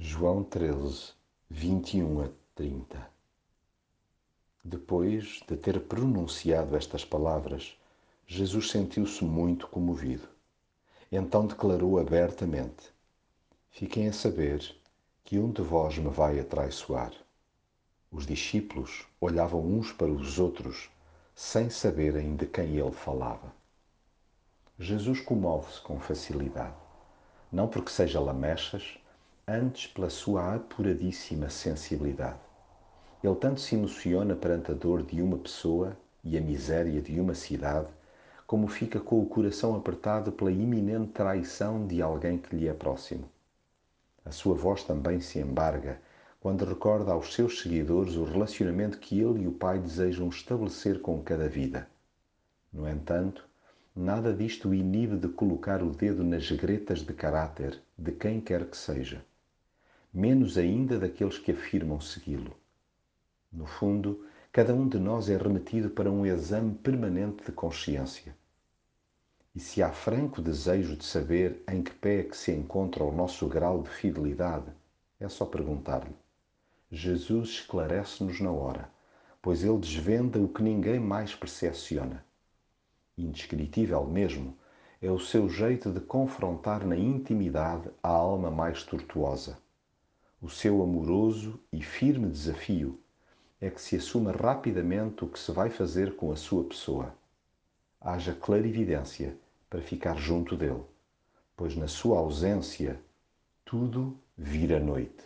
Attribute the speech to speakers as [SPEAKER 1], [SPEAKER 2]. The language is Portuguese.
[SPEAKER 1] João 13, 21 a 30 Depois de ter pronunciado estas palavras, Jesus sentiu-se muito comovido. Então declarou abertamente: Fiquem a saber que um de vós me vai atraiçoar. Os discípulos olhavam uns para os outros, sem saberem de quem ele falava. Jesus comove-se com facilidade, não porque seja lamechas, antes pela sua apuradíssima sensibilidade. Ele tanto se emociona perante a dor de uma pessoa e a miséria de uma cidade, como fica com o coração apertado pela iminente traição de alguém que lhe é próximo. A sua voz também se embarga quando recorda aos seus seguidores o relacionamento que ele e o Pai desejam estabelecer com cada vida. No entanto, nada disto o inibe de colocar o dedo nas gretas de caráter de quem quer que seja menos ainda daqueles que afirmam segui-lo. No fundo, cada um de nós é remetido para um exame permanente de consciência. E se há franco desejo de saber em que pé é que se encontra o nosso grau de fidelidade, é só perguntar-lhe. Jesus esclarece-nos na hora, pois ele desvenda o que ninguém mais percepciona. Indescritível mesmo é o seu jeito de confrontar na intimidade a alma mais tortuosa o seu amoroso e firme desafio é que se assuma rapidamente o que se vai fazer com a sua pessoa. Haja clarividência para ficar junto dele, pois na sua ausência tudo vira noite.